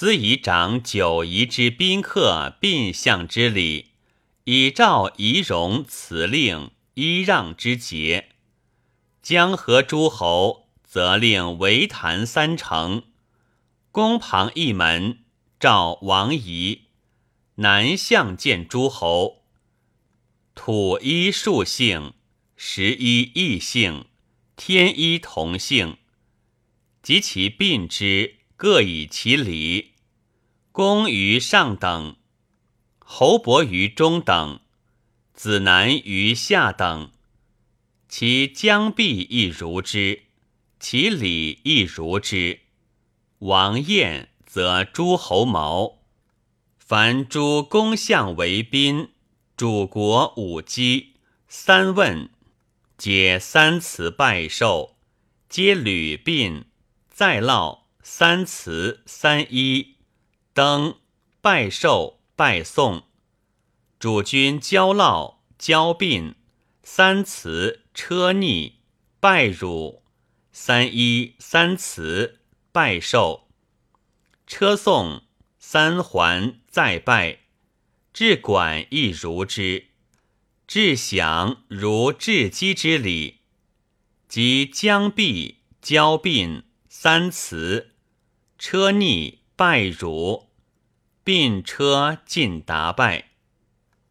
司以长九夷之宾客并相之礼，以照仪容辞令揖让之节。江河诸侯则令围坛三城，宫旁一门召王仪，南向见诸侯。土一数姓，十一异姓，天一同姓，及其并之，各以其礼。公于上等，侯伯于中等，子男于下等。其将必亦如之，其礼亦如之。王宴则诸侯谋。凡诸公相为宾，主国五姬三问，皆三辞拜寿，皆履宾，再烙三辞三揖，登拜寿拜送。主君交烙交宾三辞。车逆拜汝三一三辞拜寿，车送三还再拜，至管亦如之，至享如至机之礼，即将毕交鬓三辞，车逆拜汝，并车进达拜，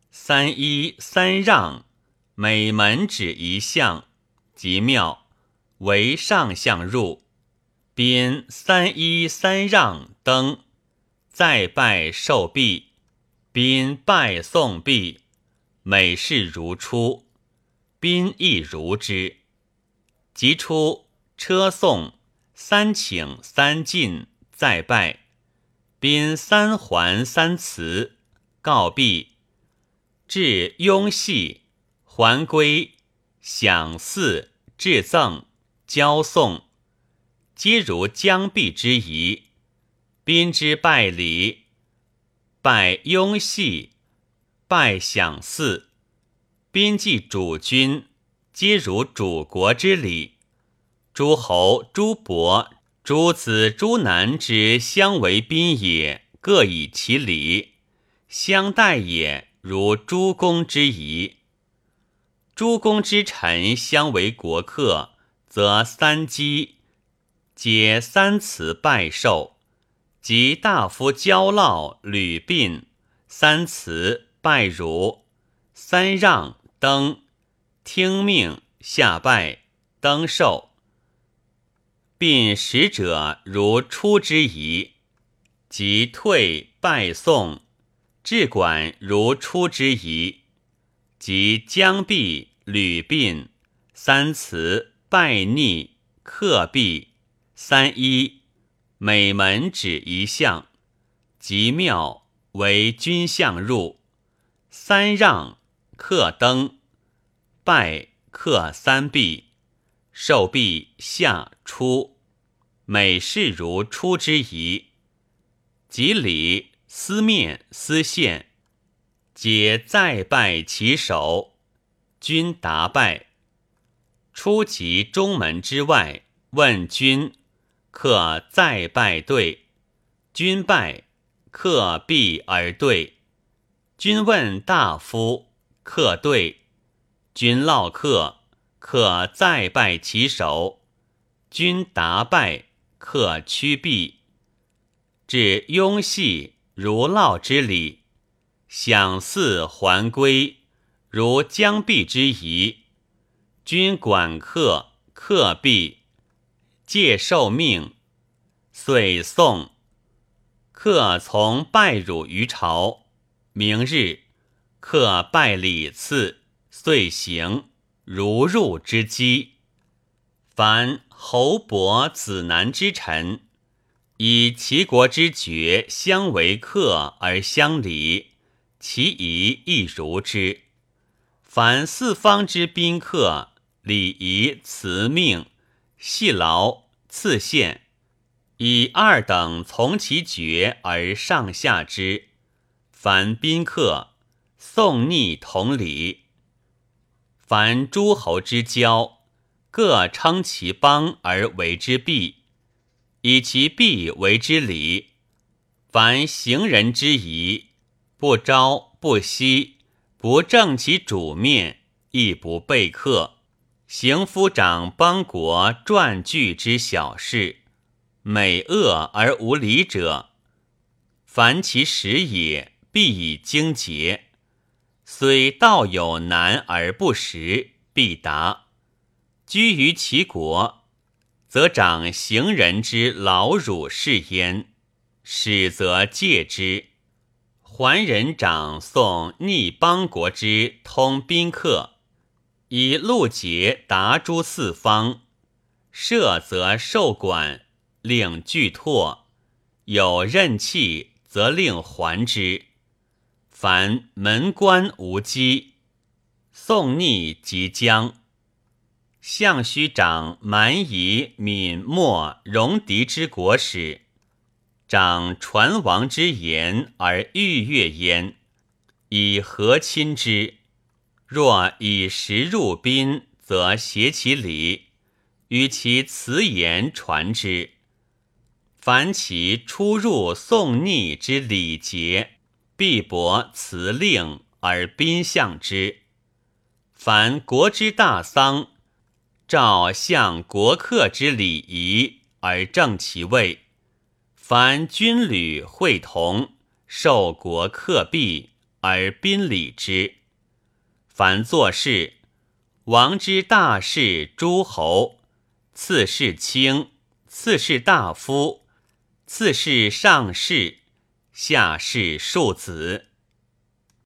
三一三让。每门指一项，即庙为上相入，宾三揖三让登，再拜受毕，宾拜送毕，每事如初，宾亦如之。即出车送三请三进，再拜，宾三还三辞，告毕，至雍系。还归、享祀、致赠、交送，皆如将毕之仪。宾之拜礼，拜雍系，拜享祀。宾祭主君，皆如主国之礼。诸侯、诸伯、诸子、诸男之相为宾也，各以其礼。相待也，如诸公之仪。诸公之臣相为国客，则三击，皆三辞拜寿；及大夫交烙履宾，三辞拜如；三让登，听命下拜登寿。并使者如出之仪，即退拜送；至管如出之仪，即将毕。吕宾三辞拜逆克毕三一每门指一项，即庙为君相入三让克登拜克三毕受毕下出每事如出之仪，即礼司面司宪皆再拜其首。君答拜，出其中门之外，问君，客再拜对。君拜，客避而对。君问大夫，客对。君唠客，客再拜其首。君答拜，客屈臂。至雍系如烙之礼，享祀还归。如将毕之仪，君管客，客毕，借受命，遂送。客从拜汝于朝，明日，客拜礼次，遂行，如入之机。凡侯伯子男之臣，以齐国之爵相为客而相礼，其仪亦如之。凡四方之宾客，礼仪辞命，系劳赐献，以二等从其爵而上下之。凡宾客，送逆同礼。凡诸侯之交，各称其邦而为之弊，以其弊为之礼。凡行人之仪，不朝不夕，不正其主面，亦不备课。行夫长邦国传据之小事，美恶而无礼者，凡其实也，必以精节。虽道有难而不实，必达。居于其国，则长行人之劳辱事焉；始则戒之。还人长送逆邦国之通宾客，以路节达诸四方。赦则受管，令具拓；有任气，则令还之。凡门关无机，宋逆即将。相须长蛮夷闽末戎狄之国史，长传王之言而欲悦焉，以和亲之。若以时入宾，则挟其礼，与其辞言传之。凡其出入宋逆之礼节。必博辞令而宾相之。凡国之大丧，照相国客之礼仪而正其位。凡军旅会同，受国客币而宾礼之。凡作事，王之大事，诸侯次世卿，次世大夫，次世上士。下士庶子，